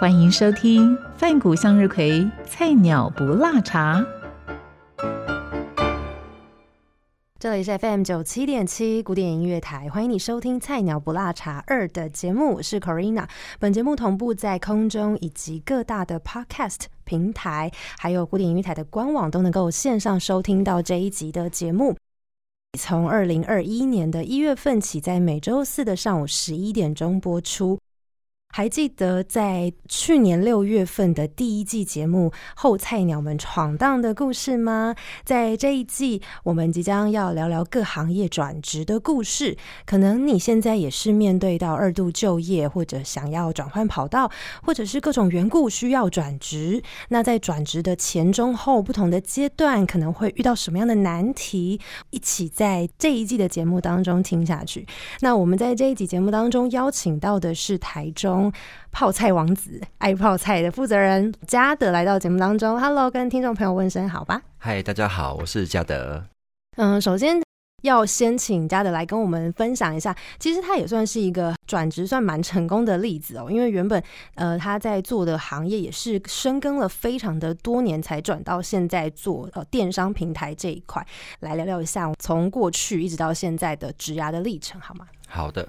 欢迎收听饭谷向日葵菜鸟不辣茶。这里是 FM 九七点七古典音乐台，欢迎你收听《菜鸟不辣茶二》的节目，我是 Corina。本节目同步在空中以及各大的 Podcast 平台，还有古典音乐台的官网都能够线上收听到这一集的节目。从二零二一年的一月份起，在每周四的上午十一点钟播出。还记得在去年六月份的第一季节目《后菜鸟们闯荡的故事》吗？在这一季，我们即将要聊聊各行业转职的故事。可能你现在也是面对到二度就业，或者想要转换跑道，或者是各种缘故需要转职。那在转职的前、中、后不同的阶段，可能会遇到什么样的难题？一起在这一季的节目当中听下去。那我们在这一集节目当中邀请到的是台中。泡菜王子爱泡菜的负责人嘉德来到节目当中，Hello，跟听众朋友问声好吧。嗨，大家好，我是嘉德。嗯，首先要先请嘉德来跟我们分享一下，其实他也算是一个转职算蛮成功的例子哦。因为原本呃他在做的行业也是深耕了非常的多年，才转到现在做呃电商平台这一块。来聊聊一下从过去一直到现在的职涯的历程，好吗？好的。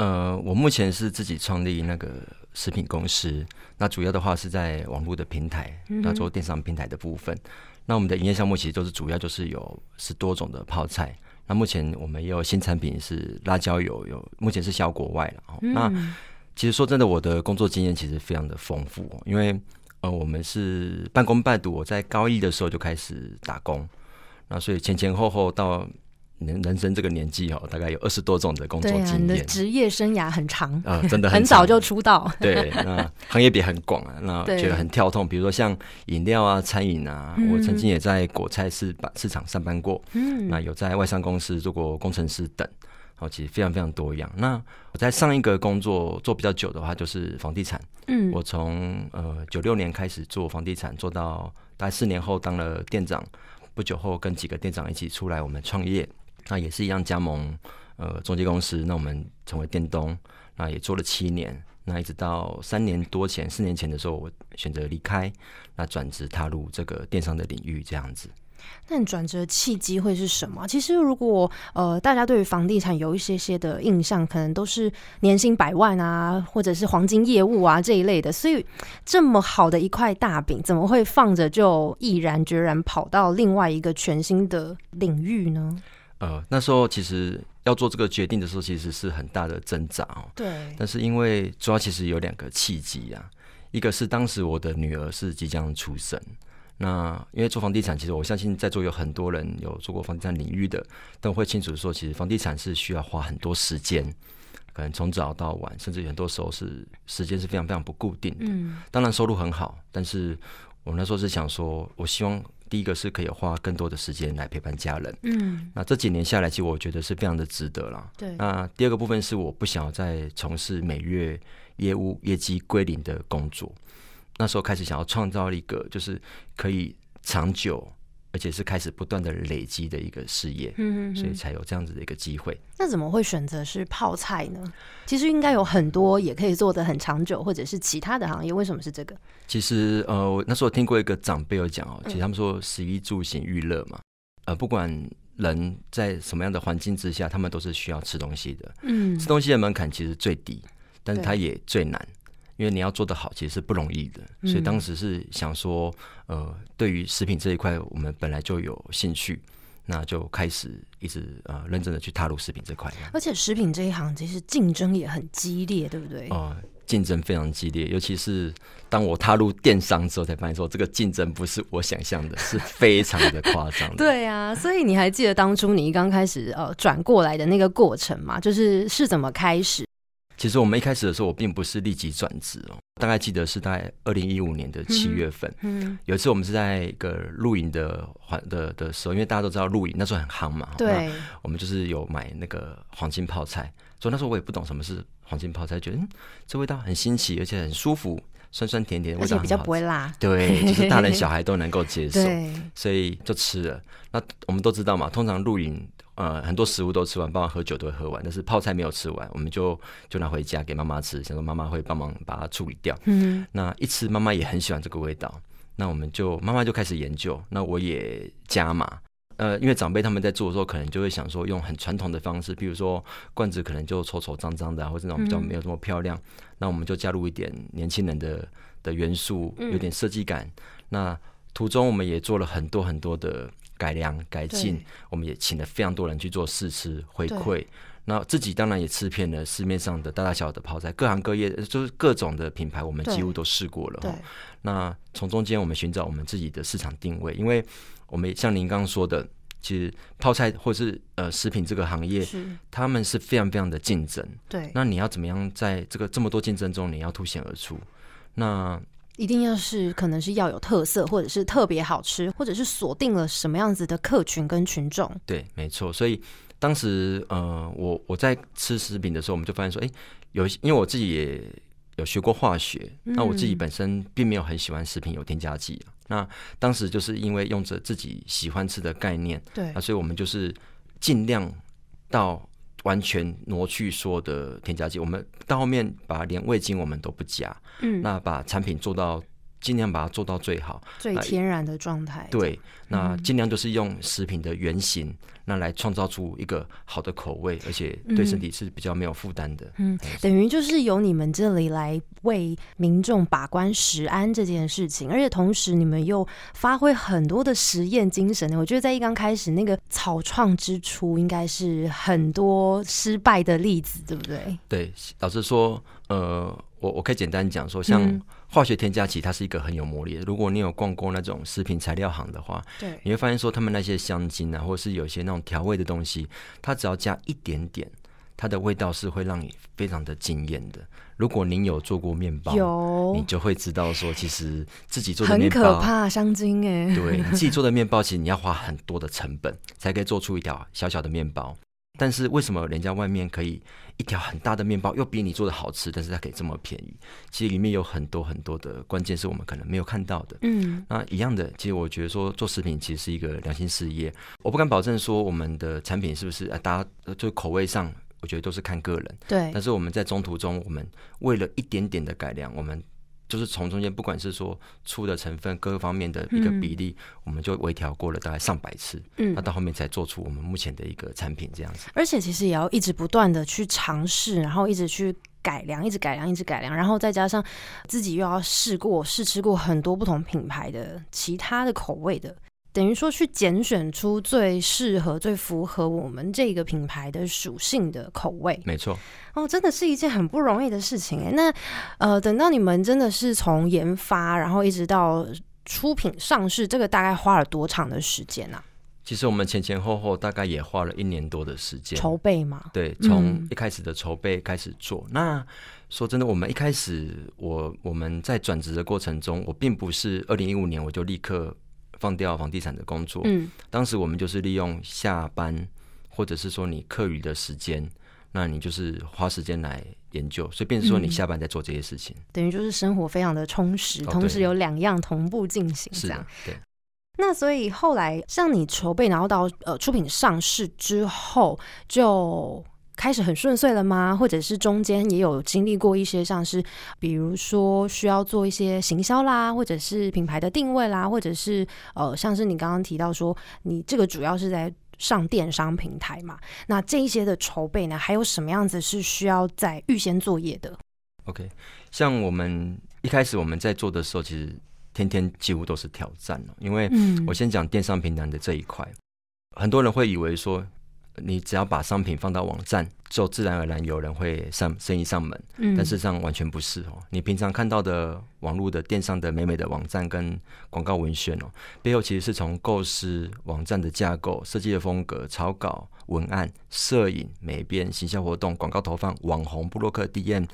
呃，我目前是自己创立那个食品公司，那主要的话是在网络的平台，那做电商平台的部分。那我们的营业项目其实都是主要就是有十多种的泡菜。那目前我们也有新产品是辣椒油，有目前是销国外了。那其实说真的，我的工作经验其实非常的丰富，因为呃，我们是半工半读，我在高一的时候就开始打工，那所以前前后后到。人人生这个年纪哦，大概有二十多种的工作经验。你的职业生涯很长啊，真的很 早就出道。对，那行业别很广啊，那觉得很跳痛。比如说像饮料啊、餐饮啊，我曾经也在果菜市市场上班过。嗯，那有在外商公司做过工程师等，好，其实非常非常多样。那我在上一个工作做比较久的话，就是房地产。嗯，我从呃九六年开始做房地产，做到大概四年后当了店长，不久后跟几个店长一起出来，我们创业。那也是一样加盟呃中介公司，那我们成为电东，那也做了七年，那一直到三年多前四年前的时候，我选择离开，那转职踏入这个电商的领域这样子。那你转折契机会是什么？其实如果呃大家对于房地产有一些些的印象，可能都是年薪百万啊，或者是黄金业务啊这一类的，所以这么好的一块大饼，怎么会放着就毅然决然跑到另外一个全新的领域呢？呃，那时候其实要做这个决定的时候，其实是很大的挣扎哦。对。但是因为主要其实有两个契机啊，一个是当时我的女儿是即将出生，那因为做房地产，其实我相信在座有很多人有做过房地产领域的，都会清楚说，其实房地产是需要花很多时间，可能从早到晚，甚至很多时候是时间是非常非常不固定的。嗯。当然收入很好，但是我那时候是想说，我希望。第一个是可以花更多的时间来陪伴家人，嗯，那这几年下来，其实我觉得是非常的值得了。对，那第二个部分是我不想要再从事每月业务业绩归零的工作，那时候开始想要创造一个就是可以长久。而且是开始不断的累积的一个事业，嗯，所以才有这样子的一个机会。那怎么会选择是泡菜呢？其实应该有很多也可以做的很长久，或者是其他的行业。为什么是这个？其实呃，我那时候听过一个长辈有讲哦，其实他们说食衣住行娱乐嘛，呃，不管人在什么样的环境之下，他们都是需要吃东西的。嗯，吃东西的门槛其实最低，但是它也最难。因为你要做得好，其实是不容易的，所以当时是想说，呃，对于食品这一块，我们本来就有兴趣，那就开始一直呃认真的去踏入食品这块。而且食品这一行其实竞争也很激烈，对不对？啊，竞争非常激烈，尤其是当我踏入电商之后，才发现说这个竞争不是我想象的，是非常的夸张。对啊，所以你还记得当初你刚开始呃转过来的那个过程吗？就是是怎么开始？其实我们一开始的时候，我并不是立即转职哦。大概记得是在二零一五年的七月份，嗯，有一次我们是在一个露营的环的的时候，因为大家都知道露营那时候很夯嘛，对，我们就是有买那个黄金泡菜，所以那时候我也不懂什么是黄金泡菜，觉得嗯，这味道很新奇，而且很舒服，酸酸甜甜，味道比较不会辣，对，就是大人小孩都能够接受，所以就吃了。那我们都知道嘛，通常露营。呃，很多食物都吃完，包括喝酒都会喝完，但是泡菜没有吃完，我们就就拿回家给妈妈吃，想说妈妈会帮忙把它处理掉。嗯，那一吃，妈妈也很喜欢这个味道，那我们就妈妈就开始研究，那我也加码。呃，因为长辈他们在做的时候，可能就会想说用很传统的方式，比如说罐子可能就丑丑脏脏的，或者那种比较没有这么漂亮，那我们就加入一点年轻人的的元素，有点设计感。那途中我们也做了很多很多的。改良改进，我们也请了非常多人去做试吃回馈。那自己当然也吃遍了市面上的大大小小的泡菜，各行各业就是各种的品牌，我们几乎都试过了。那从中间我们寻找我们自己的市场定位，因为我们像您刚刚说的，其实泡菜或是呃食品这个行业，他们是非常非常的竞争。对，那你要怎么样在这个这么多竞争中，你要凸显而出？那一定要是可能是要有特色，或者是特别好吃，或者是锁定了什么样子的客群跟群众。对，没错。所以当时呃，我我在吃食品的时候，我们就发现说，哎，有因为我自己也有学过化学，那我自己本身并没有很喜欢食品有添加剂那当时就是因为用着自己喜欢吃的概念，对，那所以我们就是尽量到。完全挪去说的添加剂，我们到后面把连味精我们都不加，嗯，那把产品做到。尽量把它做到最好，最天然的状态。对，那尽量就是用食品的原型，那来创造出一个好的口味，而且对身体是比较没有负担的。嗯，等于就是由你们这里来为民众把关食安这件事情，而且同时你们又发挥很多的实验精神。我觉得在一刚开始那个草创之初，应该是很多失败的例子，对不对？对，老实说，呃，我我可以简单讲说，像。化学添加剂它是一个很有魔力的。如果你有逛过那种食品材料行的话，对，你会发现说他们那些香精啊，或者是有些那种调味的东西，它只要加一点点，它的味道是会让你非常的惊艳的。如果您有做过面包，有，你就会知道说，其实自己做的面包很可怕，香精哎，对，你自己做的面包其实你要花很多的成本才可以做出一条小小的面包。但是为什么人家外面可以一条很大的面包又比你做的好吃，但是它可以这么便宜？其实里面有很多很多的关键是我们可能没有看到的。嗯，那一样的，其实我觉得说做食品其实是一个良心事业，我不敢保证说我们的产品是不是啊，大家就口味上，我觉得都是看个人。对，但是我们在中途中，我们为了一点点的改良，我们。就是从中间，不管是说醋的成分各个方面的一个比例，我们就微调过了大概上百次，嗯，那到后面才做出我们目前的一个产品这样子。而且其实也要一直不断的去尝试，然后一直去改良，一直改良，一直改良，然后再加上自己又要试过试吃过很多不同品牌的其他的口味的。等于说去拣选出最适合、最符合我们这个品牌的属性的口味，没错。哦，真的是一件很不容易的事情哎。那呃，等到你们真的是从研发，然后一直到出品上市，这个大概花了多长的时间呢？其实我们前前后后大概也花了一年多的时间筹备嘛。对，从一开始的筹备开始做。那说真的，我们一开始我我们在转职的过程中，我并不是二零一五年我就立刻。放掉房地产的工作，嗯，当时我们就是利用下班，或者是说你课余的时间，那你就是花时间来研究，所以变成说你下班在做这些事情，等于就是生活非常的充实，同时有两样同步进行，这样。对。那所以后来像你筹备，然后到呃出品上市之后，就。开始很顺遂了吗？或者是中间也有经历过一些像是，比如说需要做一些行销啦，或者是品牌的定位啦，或者是呃，像是你刚刚提到说，你这个主要是在上电商平台嘛？那这一些的筹备呢，还有什么样子是需要在预先作业的？OK，像我们一开始我们在做的时候，其实天天几乎都是挑战因为我先讲电商平台的这一块，很多人会以为说。你只要把商品放到网站，就自然而然有人会上生意上门。嗯，但事实上完全不是哦。你平常看到的网络的电商的美美的网站跟广告文宣哦，背后其实是从构思网站的架构、设计的风格、草稿、文案、摄影、美编、行销活动、广告投放、网红、布洛克、DM。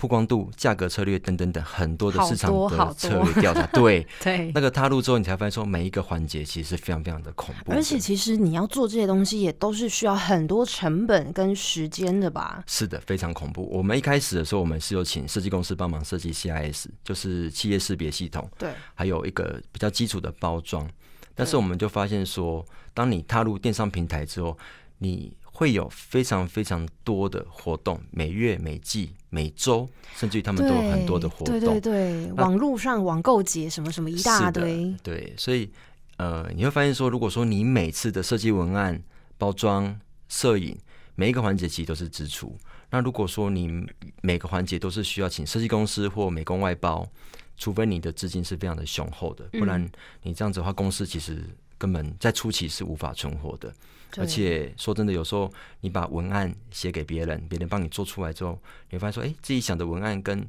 曝光度、价格策略等等等很多的市场的策略调查，对对，那个踏入之后，你才发现说每一个环节其实是非常非常的恐怖。而且其实你要做这些东西，也都是需要很多成本跟时间的吧？是的，非常恐怖。我们一开始的时候，我们是有请设计公司帮忙设计 CIS，就是企业识别系统，对，还有一个比较基础的包装。但是我们就发现说，当你踏入电商平台之后，你会有非常非常多的活动，每月、每季、每周，甚至于他们都有很多的活动。对对对，网络上网购节什么什么一大堆。对，所以呃，你会发现说，如果说你每次的设计文案、包装、摄影，每一个环节其实都是支出。那如果说你每个环节都是需要请设计公司或美工外包，除非你的资金是非常的雄厚的，不然你这样子的话，公司其实根本在初期是无法存活的。而且说真的，有时候你把文案写给别人，别人帮你做出来之后，你会发现说，哎，自己想的文案跟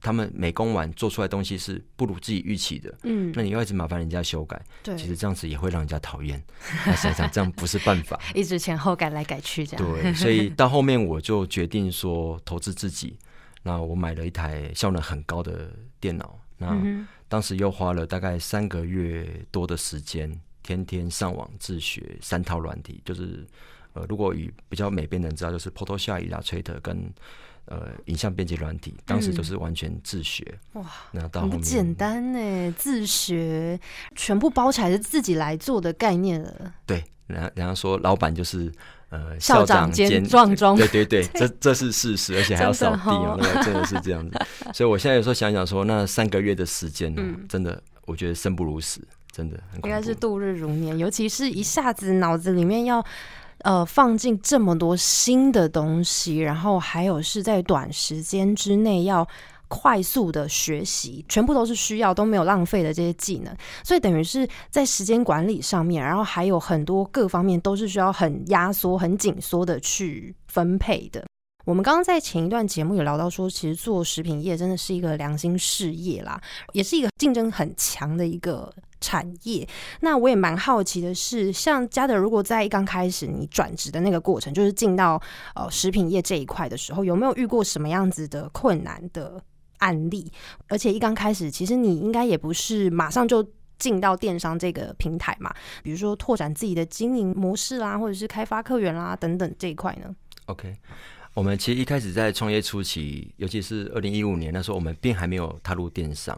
他们美工完做出来东西是不如自己预期的。嗯，那你要一直麻烦人家修改，对，其实这样子也会让人家讨厌。那想想这样不是办法，一直前后改来改去这样。对，所以到后面我就决定说投资自己。那我买了一台效能很高的电脑，那当时又花了大概三个月多的时间。天天上网自学三套软体，就是呃，如果以比较美编的人知道，就是 Photoshop、Illustrator 跟呃影像编辑软体，当时就是完全自学。哇，那到很简单呢，自学全部包起来是自己来做的概念了。对，人家人家说老板就是呃校长兼 壮壮，对对对，这这是事实，而且还要扫地哦，那个真的是这样子。所以我现在有时候想想说，那三个月的时间呢，真的我觉得生不如死。真的应该是度日如年，尤其是一下子脑子里面要呃放进这么多新的东西，然后还有是在短时间之内要快速的学习，全部都是需要都没有浪费的这些技能，所以等于是在时间管理上面，然后还有很多各方面都是需要很压缩、很紧缩的去分配的。我们刚刚在前一段节目有聊到说，其实做食品业真的是一个良心事业啦，也是一个竞争很强的一个产业。那我也蛮好奇的是，像嘉德，如果在刚开始你转职的那个过程，就是进到呃食品业这一块的时候，有没有遇过什么样子的困难的案例？而且一刚开始，其实你应该也不是马上就进到电商这个平台嘛，比如说拓展自己的经营模式啦，或者是开发客源啦等等这一块呢？OK。我们其实一开始在创业初期，尤其是二零一五年那时候，我们并还没有踏入电商。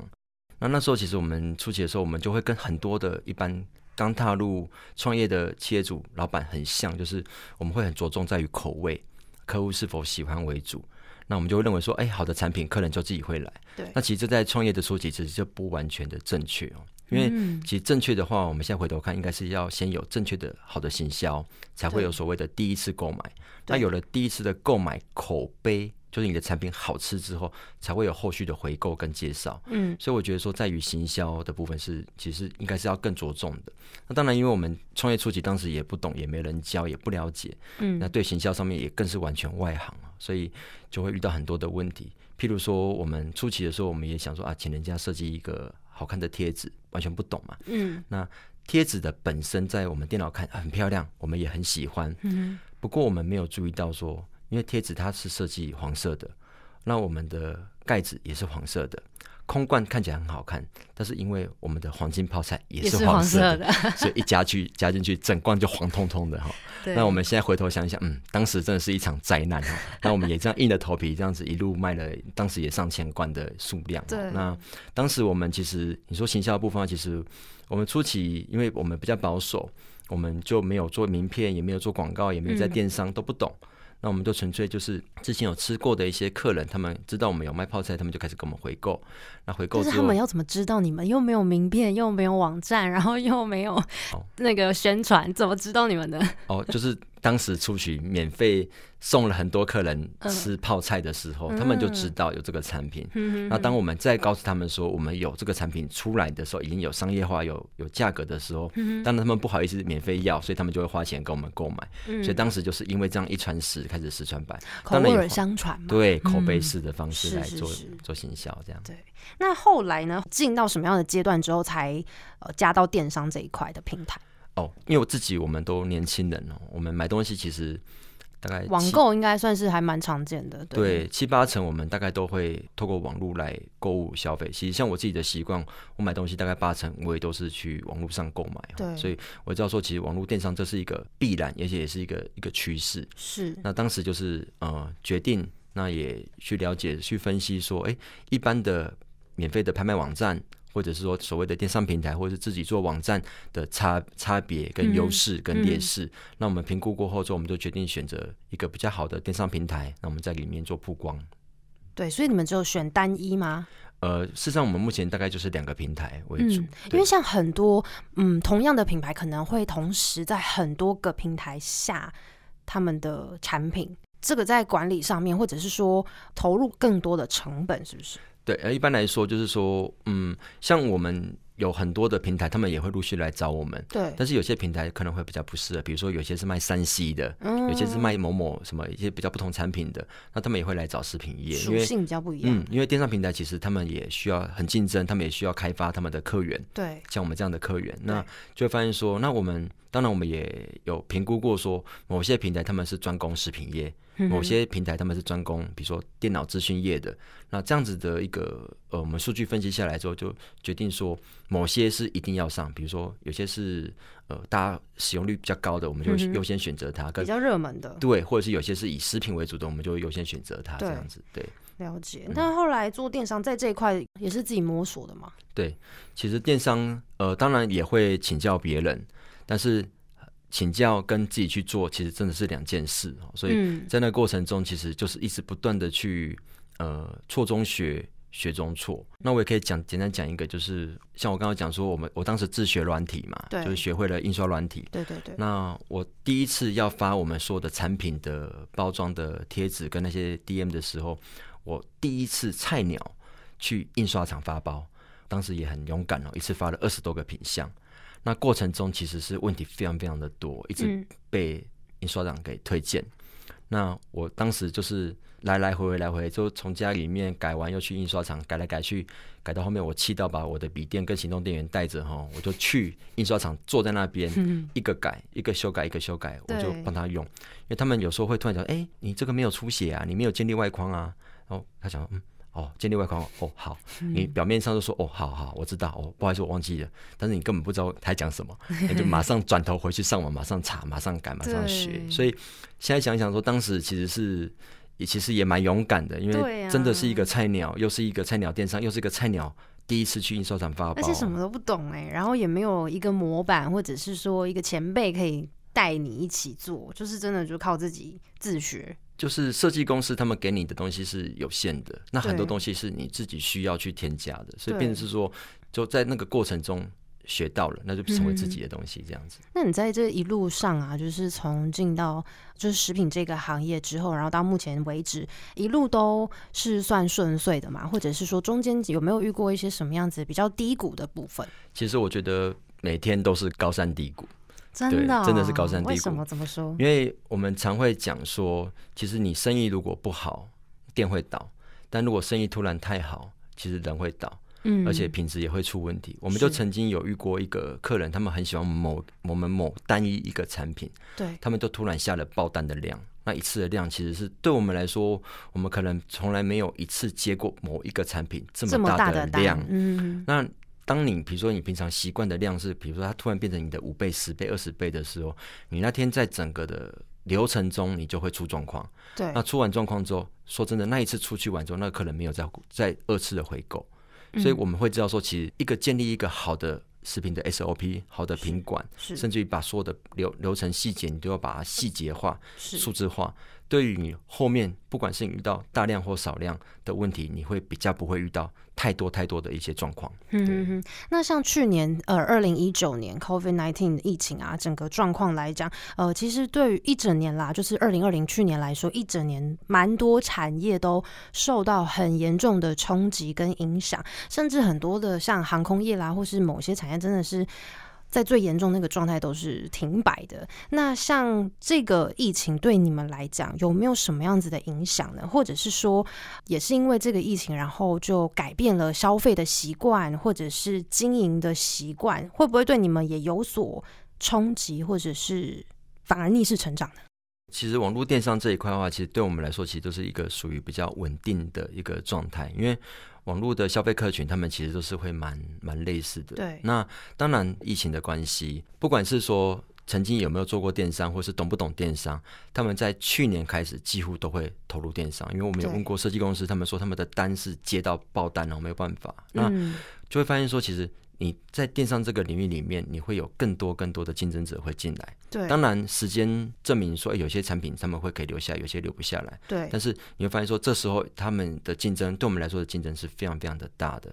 那那时候，其实我们初期的时候，我们就会跟很多的一般刚踏入创业的企业主老板很像，就是我们会很着重在于口味，客户是否喜欢为主。那我们就会认为说，哎，好的产品，客人就自己会来。对。那其实，在创业的初期，其实就不完全的正确哦。因为其实正确的话，我们现在回头看，应该是要先有正确的好的行销，才会有所谓的第一次购买。那有了第一次的购买口碑，就是你的产品好吃之后，才会有后续的回购跟介绍。嗯，所以我觉得说，在于行销的部分是，其实应该是要更着重的。那当然，因为我们创业初期当时也不懂，也没人教，也不了解。嗯，那对行销上面也更是完全外行所以就会遇到很多的问题。譬如说，我们初期的时候，我们也想说啊，请人家设计一个好看的贴纸，完全不懂嘛。嗯，那贴纸的本身在我们电脑看很漂亮，我们也很喜欢。嗯。不过我们没有注意到说，因为贴纸它是设计黄色的，那我们的盖子也是黄色的，空罐看起来很好看，但是因为我们的黄金泡菜也是黄色的，所以一加去加进去，整罐就黄彤彤的哈。那我们现在回头想一想，嗯，当时真的是一场灾难哈。那我们也这样硬着头皮这样子一路卖了，当时也上千罐的数量。对。那当时我们其实你说行销部分，其实我们初期因为我们比较保守。我们就没有做名片，也没有做广告，也没有在电商，都不懂。那我们就纯粹就是之前有吃过的一些客人，他们知道我们有卖泡菜，他们就开始给我们回购。那回购，是他们要怎么知道你们？又没有名片，又没有网站，然后又没有 那个宣传，怎么知道你们的？哦，就是当时出去免费送了很多客人吃泡菜的时候，他们就知道有这个产品。那当我们再告诉他们说我们有这个产品出来的时候，已经有商业化、有有价格的时候，当然他们不好意思免费要，所以他们就会花钱跟我们购买。所以当时就是因为这样一传十，开始十传百，口耳相传嘛。对，口碑式的方式来做做行销，这样。对。那后来呢？进到什么样的阶段之后，才呃加到电商这一块的平台？哦，因为我自己，我们都年轻人哦，我们买东西其实大概网购应该算是还蛮常见的，对，七八成我们大概都会透过网络来购物消费。其实像我自己的习惯，我买东西大概八成我也都是去网络上购买，对，所以我知道说，其实网络电商这是一个必然，而且也是一个一个趋势。是，那当时就是呃决定，那也去了解、去分析说，哎，一般的免费的拍卖网站。或者是说所谓的电商平台，或者是自己做网站的差差别跟优势跟劣势，那我们评估过后之后，我们就决定选择一个比较好的电商平台，那我们在里面做曝光。对，所以你们只有选单一吗？呃，事实上我们目前大概就是两个平台为主，因为像很多嗯同样的品牌可能会同时在很多个平台下他们的产品，这个在管理上面或者是说投入更多的成本，是不是？对，而一般来说就是说，嗯，像我们有很多的平台，他们也会陆续来找我们。对，但是有些平台可能会比较不适合，比如说有些是卖三 C 的，嗯有些是卖某某什么一些比较不同产品的，那他们也会来找食品业，属性比较不一样。嗯，因为电商平台其实他们也需要很竞争，他们也需要开发他们的客源。对，像我们这样的客源，那就会发现说，那我们当然我们也有评估过，说某些平台他们是专攻食品业。某些平台他们是专攻，比如说电脑资讯业的，那这样子的一个呃，我们数据分析下来之后，就决定说某些是一定要上，比如说有些是呃大家使用率比较高的，我们就优先选择它。比较热门的，对，或者是有些是以食品为主的，我们就优先选择它。这样子，对。了解。那后来做电商，在这一块也是自己摸索的吗？对，其实电商呃，当然也会请教别人，但是。请教跟自己去做，其实真的是两件事所以在那过程中，其实就是一直不断的去呃错中学，学中错。那我也可以讲简单讲一个，就是像我刚刚讲说，我们我当时自学软体嘛，就是学会了印刷软体。对对对。那我第一次要发我们所有的产品的包装的贴纸跟那些 DM 的时候，我第一次菜鸟去印刷厂发包，当时也很勇敢哦，一次发了二十多个品相。那过程中其实是问题非常非常的多，一直被印刷厂给推荐。那我当时就是来来回回来回，就从家里面改完又去印刷厂改来改去，改到后面我气到把我的笔电跟行动电源带着哈，我就去印刷厂坐在那边，一个改一个修改一个修改，我就帮他用。因为他们有时候会突然讲，哎，你这个没有出血啊，你没有建立外框啊，然后他想，嗯。哦，建立外框哦，好，你表面上就说哦，好好，我知道哦，不好意思，我忘记了，但是你根本不知道他讲什么，那就马上转头回去上网，马上查，马上改，马上学。所以现在想想说，当时其实是也其实也蛮勇敢的，因为真的是一个菜鸟，又是一个菜鸟电商，又是一个菜鸟，第一次去印刷厂发包，而且什么都不懂哎，然后也没有一个模板，或者是说一个前辈可以带你一起做，就是真的就靠自己自学。就是设计公司他们给你的东西是有限的，那很多东西是你自己需要去添加的，所以变成是说，就在那个过程中学到了，那就成为自己的东西这样子。那你在这一路上啊，就是从进到就是食品这个行业之后，然后到目前为止，一路都是算顺遂的嘛？或者是说中间有没有遇过一些什么样子比较低谷的部分？其实我觉得每天都是高山低谷。真的，真的是高山低谷。为什么？怎么说？因为我们常会讲说，其实你生意如果不好，店会倒；但如果生意突然太好，其实人会倒，嗯，而且品质也会出问题。我们就曾经有遇过一个客人，他们很喜欢某我们某单一一个产品，对，他们都突然下了爆单的量，那一次的量其实是对我们来说，我们可能从来没有一次接过某一个产品这么大的量，嗯，那。当你比如说你平常习惯的量是，比如说它突然变成你的五倍、十倍、二十倍的时候，你那天在整个的流程中，你就会出状况。对，那出完状况之后，说真的，那一次出去玩之后，那个客人没有再再二次的回购，所以我们会知道说，其实一个建立一个好的食品的 SOP，好的品管，甚至于把所有的流流程细节，你都要把它细节化、数字化。对于你后面不管是你遇到大量或少量的问题，你会比较不会遇到太多太多的一些状况。嗯。那像去年呃二零一九年 COVID nineteen 疫情啊，整个状况来讲，呃，其实对于一整年啦，就是二零二零去年来说，一整年蛮多产业都受到很严重的冲击跟影响，甚至很多的像航空业啦，或是某些产业真的是。在最严重那个状态都是停摆的。那像这个疫情对你们来讲有没有什么样子的影响呢？或者是说，也是因为这个疫情，然后就改变了消费的习惯，或者是经营的习惯，会不会对你们也有所冲击，或者是反而逆势成长呢？其实网络电商这一块的话，其实对我们来说，其实都是一个属于比较稳定的一个状态，因为。网络的消费客群，他们其实都是会蛮蛮类似的。对，那当然疫情的关系，不管是说曾经有没有做过电商，或是懂不懂电商，他们在去年开始几乎都会投入电商。因为我们有问过设计公司，他们说他们的单是接到爆单了，没有办法，那就会发现说其实。你在电商这个领域里面，你会有更多更多的竞争者会进来。对，当然时间证明说，有些产品他们会可以留下，有些留不下来。对，但是你会发现说，这时候他们的竞争对我们来说的竞争是非常非常的大的。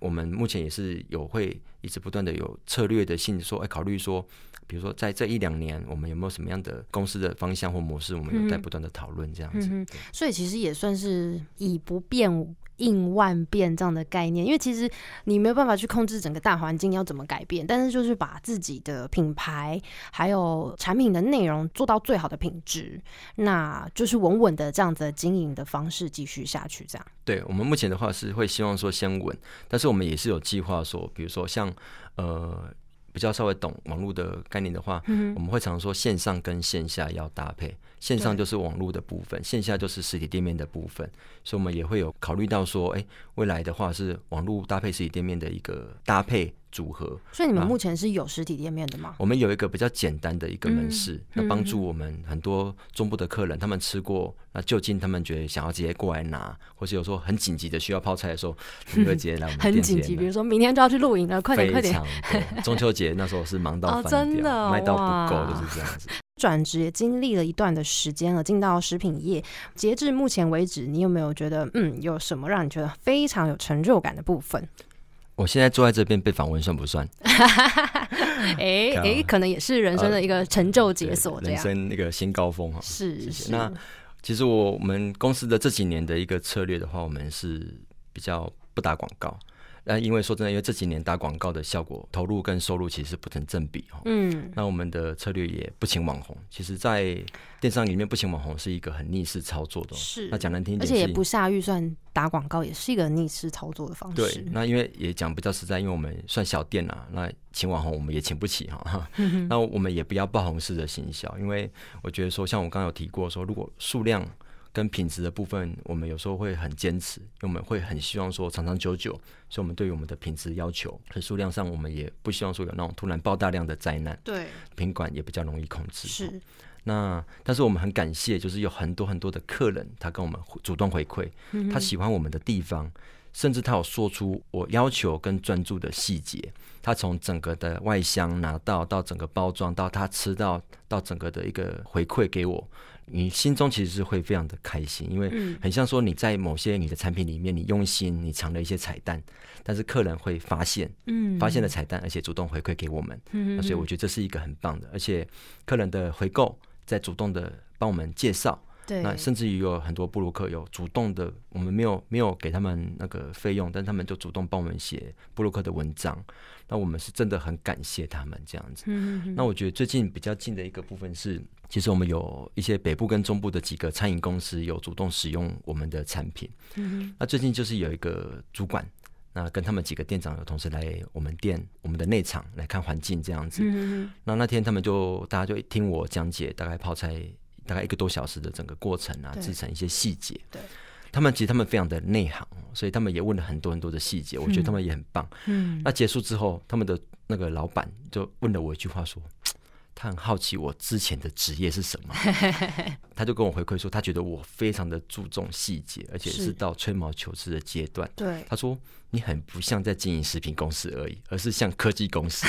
我们目前也是有会一直不断的有策略的性说，哎，考虑说，比如说在这一两年，我们有没有什么样的公司的方向或模式，我们有在不断的讨论这样子。所以其实也算是以不变。应万变这样的概念，因为其实你没有办法去控制整个大环境要怎么改变，但是就是把自己的品牌还有产品的内容做到最好的品质，那就是稳稳的这样子经营的方式继续下去。这样，对我们目前的话是会希望说先稳，但是我们也是有计划说，比如说像呃。比较稍微懂网络的概念的话，我们会常说线上跟线下要搭配，线上就是网络的部分，线下就是实体店面的部分，所以我们也会有考虑到说，哎，未来的话是网络搭配实体店面的一个搭配。组合，所以你们目前是有实体店面的吗？我们有一个比较简单的一个门市，那帮助我们很多中部的客人，他们吃过，那就近他们觉得想要直接过来拿，或是有时候很紧急的需要泡菜的时候，就会直接来我们店。很紧急，比如说明天就要去露营了，快点快点！中秋节那时候是忙到 真的卖到不够，就是这样子。转职也经历了一段的时间了，进到食品业，截至目前为止，你有没有觉得嗯，有什么让你觉得非常有成就感的部分？我现在坐在这边被访问算不算？哎哎，可能也是人生的一个成就解锁，人生那个新高峰哈。是是。那其实我们公司的这几年的一个策略的话，我们是比较不打广告。那因为说真的，因为这几年打广告的效果投入跟收入其实不成正比哈。嗯。那我们的策略也不请网红，其实，在电商里面不请网红是一个很逆势操作的。是。那讲难听点，而且也不下预算打广告，也是一个逆势操作的方式。对。那因为也讲比较实在，因为我们算小店啊，那请网红我们也请不起哈。那我们也不要爆红式的行销，因为我觉得说，像我刚刚有提过说，如果数量。跟品质的部分，我们有时候会很坚持，因为我们会很希望说长长久久，所以我们对于我们的品质要求，和数量上我们也不希望说有那种突然爆大量的灾难。对，品管也比较容易控制。是，那但是我们很感谢，就是有很多很多的客人，他跟我们主动回馈，他喜欢我们的地方，甚至他有说出我要求跟专注的细节，他从整个的外箱拿到，到整个包装，到他吃到，到整个的一个回馈给我。你心中其实是会非常的开心，因为很像说你在某些你的产品里面，你用心，你藏了一些彩蛋，但是客人会发现，嗯，发现了彩蛋，而且主动回馈给我们，嗯，所以我觉得这是一个很棒的，而且客人的回购在主动的帮我们介绍，对，那甚至于有很多布鲁克有主动的，我们没有没有给他们那个费用，但他们就主动帮我们写布鲁克的文章，那我们是真的很感谢他们这样子，嗯，那我觉得最近比较近的一个部分是。其实我们有一些北部跟中部的几个餐饮公司有主动使用我们的产品。嗯那最近就是有一个主管，那跟他们几个店长有同时来我们店、我们的内场来看环境这样子。嗯那那天他们就大家就听我讲解，大概泡菜大概一个多小时的整个过程啊，制成一些细节。对。他们其实他们非常的内行，所以他们也问了很多很多的细节，我觉得他们也很棒。嗯。那结束之后，他们的那个老板就问了我一句话说。他很好奇我之前的职业是什么，他就跟我回馈说，他觉得我非常的注重细节，而且是到吹毛求疵的阶段。对，他说你很不像在经营食品公司而已，而是像科技公司。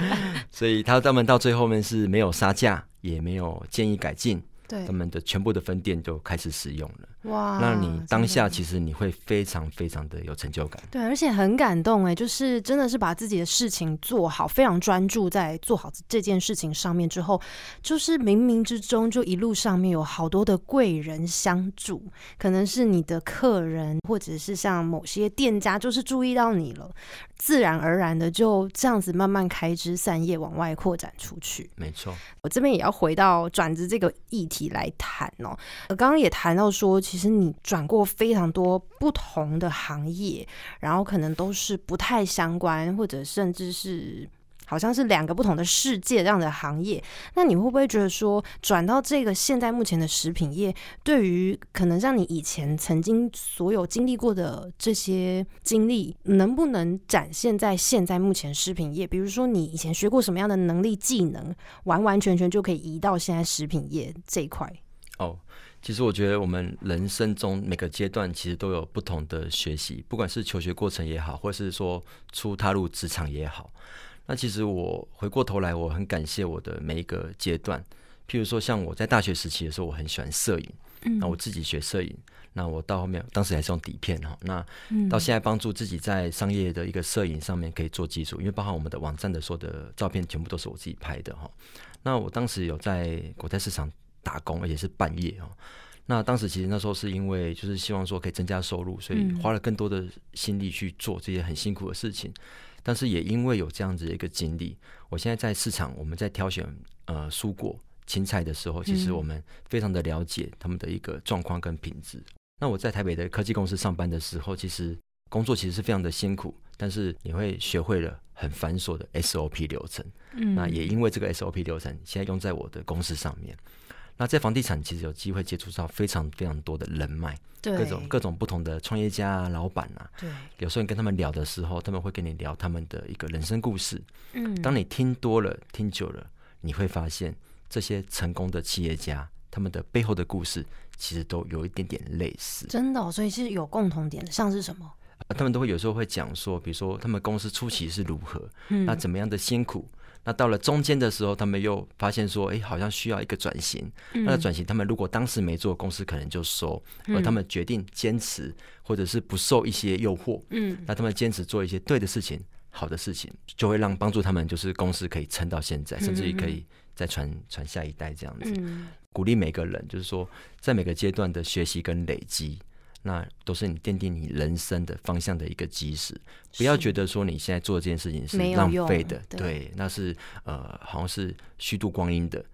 所以他他们到最后面是没有杀价，也没有建议改进，对，他们的全部的分店都开始使用了。哇！那你当下其实你会非常非常的有成就感。对，而且很感动哎，就是真的是把自己的事情做好，非常专注在做好这件事情上面之后，就是冥冥之中就一路上面有好多的贵人相助，可能是你的客人，或者是像某些店家，就是注意到你了，自然而然的就这样子慢慢开枝散叶，往外扩展出去。没错，我这边也要回到转职这个议题来谈哦。我刚刚也谈到说，其其实你转过非常多不同的行业，然后可能都是不太相关，或者甚至是好像是两个不同的世界这样的行业。那你会不会觉得说，转到这个现在目前的食品业，对于可能像你以前曾经所有经历过的这些经历，能不能展现在现在目前食品业？比如说，你以前学过什么样的能力、技能，完完全全就可以移到现在食品业这一块？哦。其实我觉得我们人生中每个阶段其实都有不同的学习，不管是求学过程也好，或是说初踏入职场也好。那其实我回过头来，我很感谢我的每一个阶段。譬如说，像我在大学时期的时候，我很喜欢摄影，嗯那我自己学摄影。那我到后面，当时还是用底片哈。那到现在帮助自己在商业的一个摄影上面可以做基础，因为包含我们的网站的所有的照片全部都是我自己拍的哈。那我当时有在国泰市场。打工，而且是半夜哦。那当时其实那时候是因为就是希望说可以增加收入，所以花了更多的心力去做这些很辛苦的事情。但是也因为有这样子的一个经历，我现在在市场，我们在挑选呃蔬果、青菜的时候，其实我们非常的了解他们的一个状况跟品质。那我在台北的科技公司上班的时候，其实工作其实是非常的辛苦，但是你会学会了很繁琐的 SOP 流程。嗯，那也因为这个 SOP 流程，现在用在我的公司上面。那在房地产其实有机会接触到非常非常多的人脉，各种各种不同的创业家啊、老板啊。对，有时候你跟他们聊的时候，他们会跟你聊他们的一个人生故事。嗯，当你听多了、听久了，你会发现这些成功的企业家，他们的背后的故事其实都有一点点类似。真的，所以是有共同点的，像是什么？他们都会有时候会讲说，比如说他们公司初期是如何，嗯那怎么样的辛苦。那到了中间的时候，他们又发现说，哎，好像需要一个转型。那转型，他们如果当时没做，公司可能就收。而他们决定坚持，或者是不受一些诱惑。嗯，那他们坚持做一些对的事情、好的事情，就会让帮助他们，就是公司可以撑到现在，甚至于可以再传传下一代这样子。鼓励每个人，就是说，在每个阶段的学习跟累积。那都是你奠定你人生的方向的一个基石，不要觉得说你现在做这件事情是浪费的，对，那是呃，好像是虚度光阴的。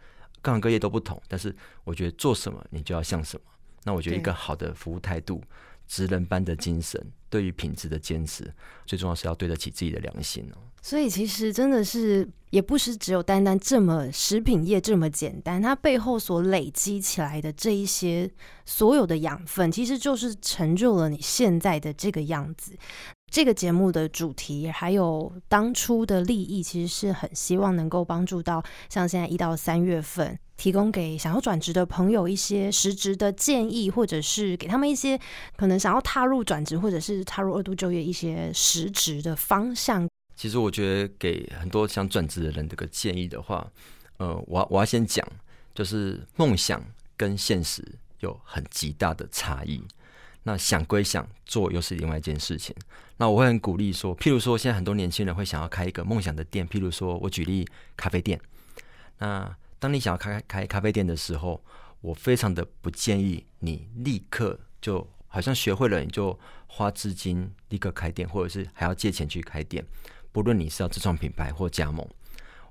各行各业都不同，但是我觉得做什么你就要像什么。那我觉得一个好的服务态度、职人般的精神，对于品质的坚持，最重要是要对得起自己的良心哦。所以其实真的是，也不是只有单单这么食品业这么简单，它背后所累积起来的这一些所有的养分，其实就是成就了你现在的这个样子。这个节目的主题还有当初的利益，其实是很希望能够帮助到像现在一到三月份，提供给想要转职的朋友一些实质的建议，或者是给他们一些可能想要踏入转职或者是踏入二度就业一些实质的方向。其实我觉得给很多想转职的人这个建议的话，呃，我我要先讲，就是梦想跟现实有很极大的差异。那想归想，做又是另外一件事情。那我会很鼓励说，譬如说，现在很多年轻人会想要开一个梦想的店，譬如说我举例咖啡店。那当你想要开开咖啡店的时候，我非常的不建议你立刻就好像学会了你就花资金立刻开店，或者是还要借钱去开店。不论你是要自创品牌或加盟，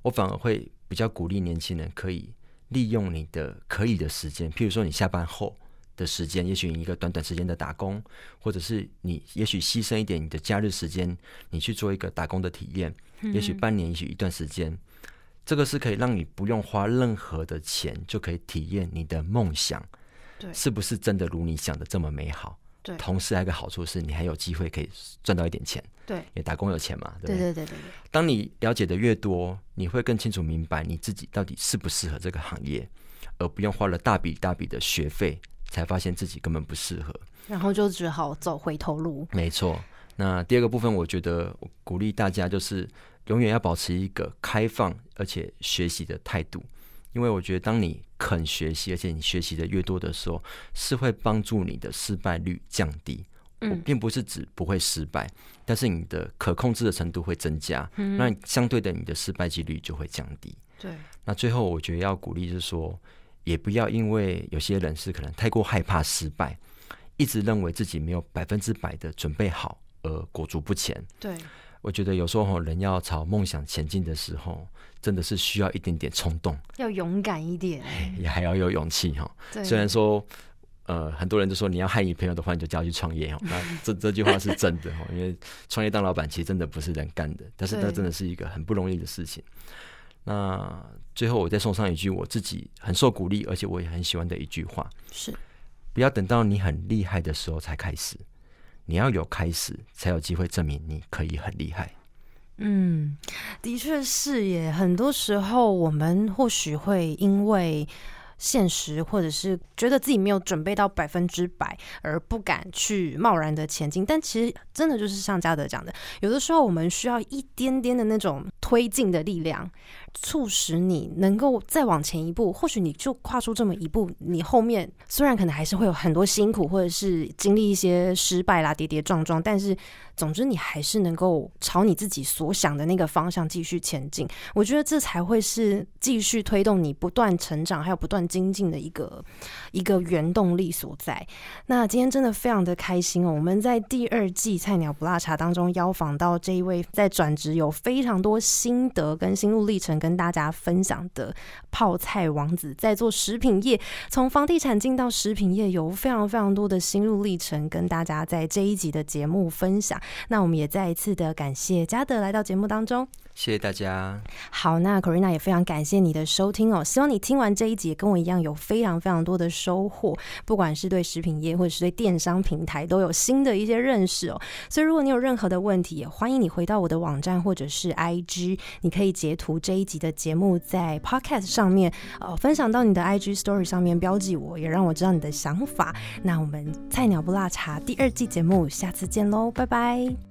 我反而会比较鼓励年轻人可以利用你的可以的时间，譬如说你下班后的时间，也许一个短短时间的打工，或者是你也许牺牲一点你的假日时间，你去做一个打工的体验，也许半年，也许一段时间，这个是可以让你不用花任何的钱就可以体验你的梦想，对，是不是真的如你想的这么美好？对，同时还有一个好处是你还有机会可以赚到一点钱。对，因为打工有钱嘛，对对对对对。当你了解的越多，你会更清楚明白你自己到底适不适合这个行业，而不用花了大笔大笔的学费才发现自己根本不适合，然后就只好走回头路。没错。那第二个部分，我觉得鼓励大家就是永远要保持一个开放而且学习的态度，因为我觉得当你肯学习，而且你学习的越多的时候，是会帮助你的失败率降低。嗯，并不是指不会失败，但是你的可控制的程度会增加，嗯那相对的你的失败几率就会降低。对，那最后我觉得要鼓励是说，也不要因为有些人是可能太过害怕失败，一直认为自己没有百分之百的准备好而裹足不前。对，我觉得有时候人要朝梦想前进的时候，真的是需要一点点冲动，要勇敢一点，也还要有勇气哈。虽然说。呃，很多人都说你要害你朋友的话，你就叫他去创业哦。那这这句话是真的哦，因为创业当老板其实真的不是人干的，但是那真的是一个很不容易的事情。那最后我再送上一句我自己很受鼓励，而且我也很喜欢的一句话：是不要等到你很厉害的时候才开始，你要有开始，才有机会证明你可以很厉害。嗯，的确是耶。很多时候我们或许会因为。现实，或者是觉得自己没有准备到百分之百，而不敢去贸然的前进。但其实真的就是像嘉德讲的，有的时候我们需要一点点的那种推进的力量。促使你能够再往前一步，或许你就跨出这么一步，你后面虽然可能还是会有很多辛苦，或者是经历一些失败啦、跌跌撞撞，但是总之你还是能够朝你自己所想的那个方向继续前进。我觉得这才会是继续推动你不断成长，还有不断精进的一个一个原动力所在。那今天真的非常的开心哦！我们在第二季《菜鸟不辣茶》当中邀访到这一位在转职有非常多心得跟心路历程。跟大家分享的泡菜王子在做食品业，从房地产进到食品业，有非常非常多的心路历程，跟大家在这一集的节目分享。那我们也再一次的感谢嘉德来到节目当中。谢谢大家。好，那 Corina 也非常感谢你的收听哦。希望你听完这一集，跟我一样有非常非常多的收获，不管是对食品业或者是对电商平台，都有新的一些认识哦。所以，如果你有任何的问题，也欢迎你回到我的网站或者是 IG，你可以截图这一集的节目在 Podcast 上面，呃，分享到你的 IG Story 上面标记我，也让我知道你的想法。那我们菜鸟不辣茶第二季节目，下次见喽，拜拜。